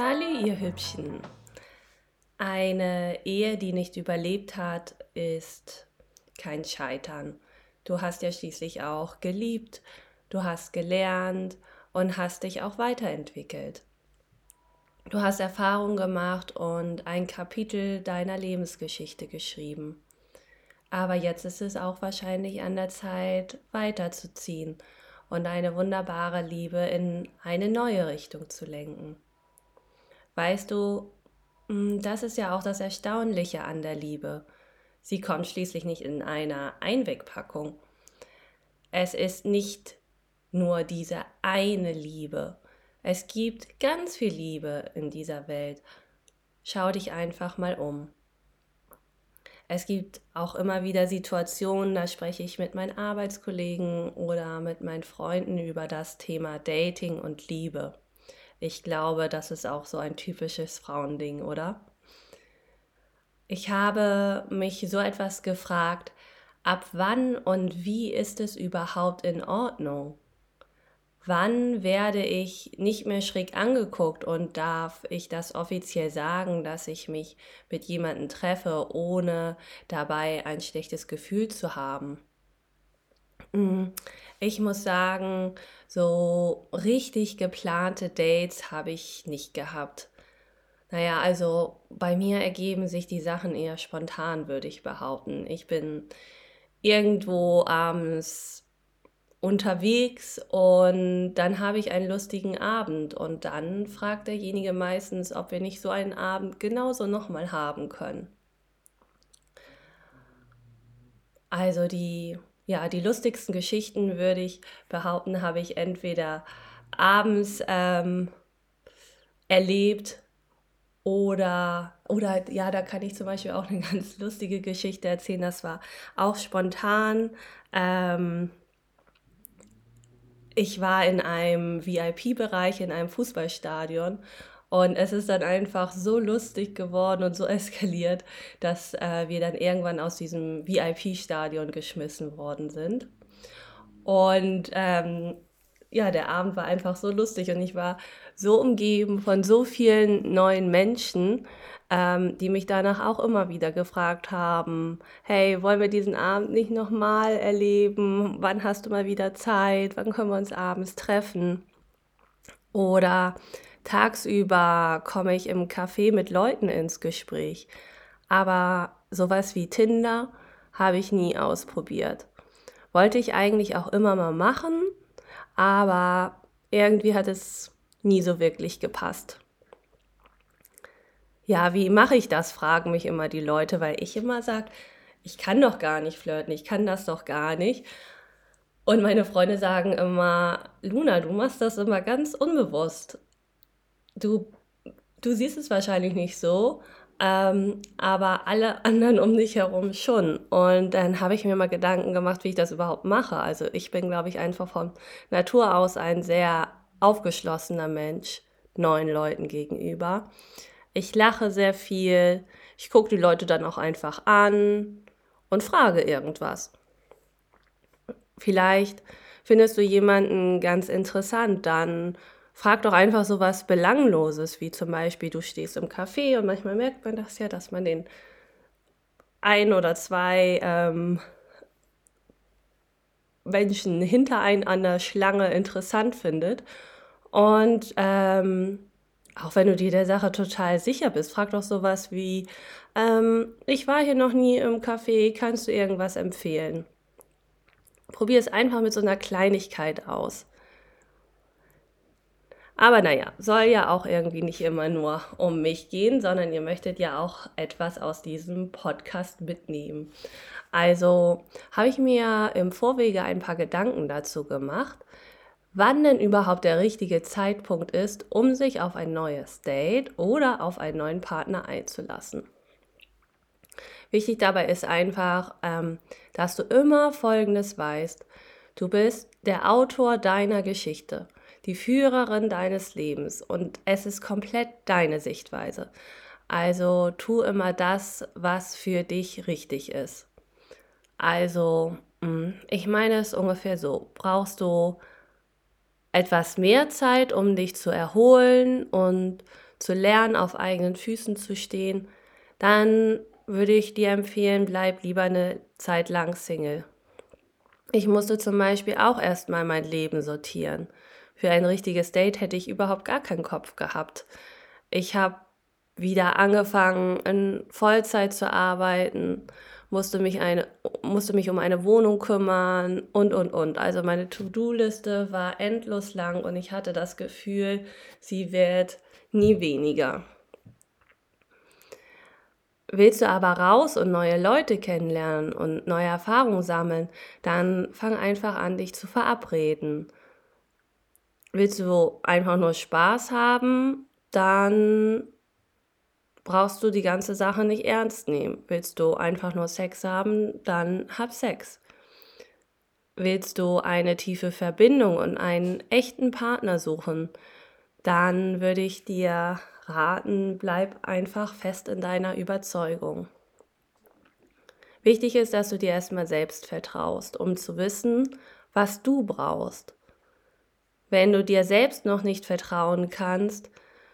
Sally, ihr Hübschen. Eine Ehe, die nicht überlebt hat, ist kein Scheitern. Du hast ja schließlich auch geliebt, du hast gelernt und hast dich auch weiterentwickelt. Du hast Erfahrung gemacht und ein Kapitel deiner Lebensgeschichte geschrieben. Aber jetzt ist es auch wahrscheinlich an der Zeit, weiterzuziehen und eine wunderbare Liebe in eine neue Richtung zu lenken. Weißt du, hm, das ist ja auch das Erstaunliche an der Liebe. Sie kommt schließlich nicht in einer Einwegpackung. Es ist nicht nur diese eine Liebe. Es gibt ganz viel Liebe in dieser Welt. Schau dich einfach mal um. Es gibt auch immer wieder Situationen, da spreche ich mit meinen Arbeitskollegen oder mit meinen Freunden über das Thema Dating und Liebe. Ich glaube, das ist auch so ein typisches Frauending, oder? Ich habe mich so etwas gefragt, ab wann und wie ist es überhaupt in Ordnung? Wann werde ich nicht mehr schräg angeguckt und darf ich das offiziell sagen, dass ich mich mit jemandem treffe, ohne dabei ein schlechtes Gefühl zu haben? Hm, ich muss sagen, so richtig geplante Dates habe ich nicht gehabt. Naja, also bei mir ergeben sich die Sachen eher spontan, würde ich behaupten. Ich bin irgendwo abends unterwegs und dann habe ich einen lustigen Abend und dann fragt derjenige meistens, ob wir nicht so einen Abend genauso nochmal haben können. Also die, ja, die lustigsten Geschichten würde ich behaupten, habe ich entweder abends ähm, erlebt oder, oder ja, da kann ich zum Beispiel auch eine ganz lustige Geschichte erzählen. Das war auch spontan. Ähm, ich war in einem VIP-Bereich in einem Fußballstadion und es ist dann einfach so lustig geworden und so eskaliert, dass äh, wir dann irgendwann aus diesem VIP-Stadion geschmissen worden sind. Und ähm, ja, der Abend war einfach so lustig und ich war so umgeben von so vielen neuen Menschen, ähm, die mich danach auch immer wieder gefragt haben, hey, wollen wir diesen Abend nicht nochmal erleben? Wann hast du mal wieder Zeit? Wann können wir uns abends treffen? Oder tagsüber komme ich im Café mit Leuten ins Gespräch. Aber sowas wie Tinder habe ich nie ausprobiert. Wollte ich eigentlich auch immer mal machen, aber irgendwie hat es nie so wirklich gepasst. Ja, wie mache ich das, fragen mich immer die Leute, weil ich immer sage, ich kann doch gar nicht flirten, ich kann das doch gar nicht. Und meine Freunde sagen immer, Luna, du machst das immer ganz unbewusst. Du, du siehst es wahrscheinlich nicht so, ähm, aber alle anderen um dich herum schon. Und dann habe ich mir mal Gedanken gemacht, wie ich das überhaupt mache. Also ich bin, glaube ich, einfach von Natur aus ein sehr aufgeschlossener Mensch neuen Leuten gegenüber. Ich lache sehr viel, ich gucke die Leute dann auch einfach an und frage irgendwas. Vielleicht findest du jemanden ganz interessant, dann frag doch einfach so was Belangloses, wie zum Beispiel, du stehst im Café und manchmal merkt man das ja, dass man den ein oder zwei ähm, Menschen hinter einen an der Schlange interessant findet. Und ähm, auch wenn du dir der Sache total sicher bist, frag doch sowas wie, ähm, ich war hier noch nie im Café, kannst du irgendwas empfehlen? Probier es einfach mit so einer Kleinigkeit aus. Aber naja, soll ja auch irgendwie nicht immer nur um mich gehen, sondern ihr möchtet ja auch etwas aus diesem Podcast mitnehmen. Also habe ich mir im Vorwege ein paar Gedanken dazu gemacht, wann denn überhaupt der richtige Zeitpunkt ist, um sich auf ein neues Date oder auf einen neuen Partner einzulassen. Wichtig dabei ist einfach, ähm, dass du immer Folgendes weißt. Du bist der Autor deiner Geschichte die Führerin deines Lebens und es ist komplett deine Sichtweise. Also tu immer das, was für dich richtig ist. Also, mm, ich meine es ungefähr so. Brauchst du etwas mehr Zeit, um dich zu erholen und zu lernen, auf eigenen Füßen zu stehen, dann würde ich dir empfehlen, bleib lieber eine Zeit lang Single. Ich musste zum Beispiel auch erstmal mein Leben sortieren. Für ein richtiges Date hätte ich überhaupt gar keinen Kopf gehabt. Ich habe wieder angefangen, in Vollzeit zu arbeiten, musste mich, eine, musste mich um eine Wohnung kümmern und, und, und. Also meine To-Do-Liste war endlos lang und ich hatte das Gefühl, sie wird nie weniger. Willst du aber raus und neue Leute kennenlernen und neue Erfahrungen sammeln, dann fang einfach an, dich zu verabreden. Willst du einfach nur Spaß haben, dann brauchst du die ganze Sache nicht ernst nehmen. Willst du einfach nur Sex haben, dann hab Sex. Willst du eine tiefe Verbindung und einen echten Partner suchen, dann würde ich dir raten, bleib einfach fest in deiner Überzeugung. Wichtig ist, dass du dir erstmal selbst vertraust, um zu wissen, was du brauchst. Wenn du dir selbst noch nicht vertrauen kannst,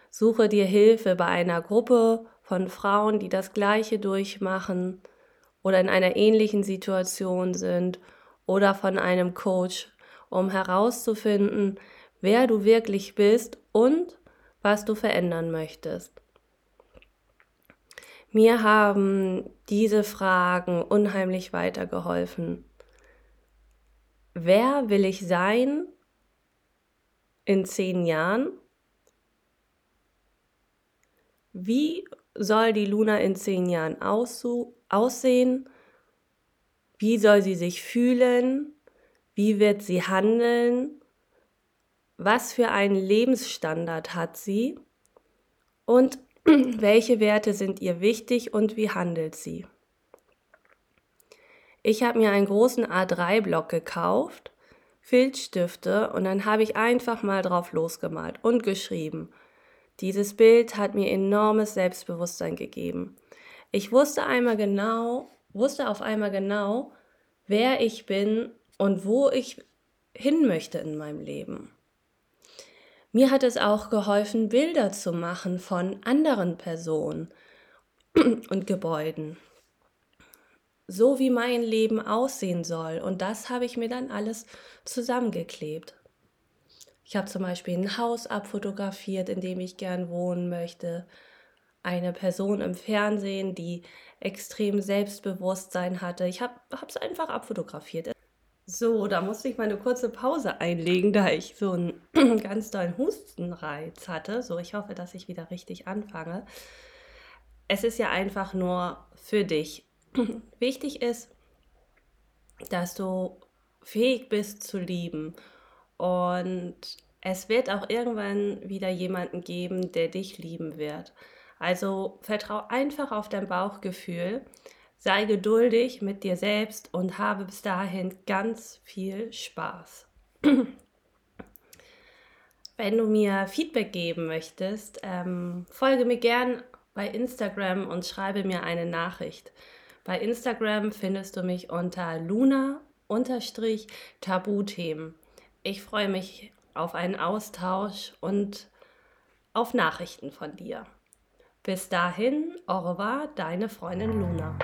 suche dir Hilfe bei einer Gruppe von Frauen, die das Gleiche durchmachen oder in einer ähnlichen Situation sind oder von einem Coach, um herauszufinden, wer du wirklich bist und was du verändern möchtest. Mir haben diese Fragen unheimlich weitergeholfen. Wer will ich sein in zehn Jahren? Wie soll die Luna in zehn Jahren aussehen? Wie soll sie sich fühlen? Wie wird sie handeln? was für einen Lebensstandard hat sie und welche Werte sind ihr wichtig und wie handelt sie. Ich habe mir einen großen A3-Block gekauft, Filzstifte und dann habe ich einfach mal drauf losgemalt und geschrieben. Dieses Bild hat mir enormes Selbstbewusstsein gegeben. Ich wusste einmal genau, wusste auf einmal genau, wer ich bin und wo ich hin möchte in meinem Leben. Mir hat es auch geholfen, Bilder zu machen von anderen Personen und Gebäuden. So wie mein Leben aussehen soll. Und das habe ich mir dann alles zusammengeklebt. Ich habe zum Beispiel ein Haus abfotografiert, in dem ich gern wohnen möchte. Eine Person im Fernsehen, die extrem Selbstbewusstsein hatte. Ich habe es einfach abfotografiert. So, da musste ich mal eine kurze Pause einlegen, da ich so einen ganz tollen Hustenreiz hatte. So, ich hoffe, dass ich wieder richtig anfange. Es ist ja einfach nur für dich. Wichtig ist, dass du fähig bist zu lieben. Und es wird auch irgendwann wieder jemanden geben, der dich lieben wird. Also vertrau einfach auf dein Bauchgefühl Sei geduldig mit dir selbst und habe bis dahin ganz viel Spaß. Wenn du mir Feedback geben möchtest, ähm, folge mir gern bei Instagram und schreibe mir eine Nachricht. Bei Instagram findest du mich unter Luna-Tabuthemen. Ich freue mich auf einen Austausch und auf Nachrichten von dir. Bis dahin, au revoir, deine Freundin Luna.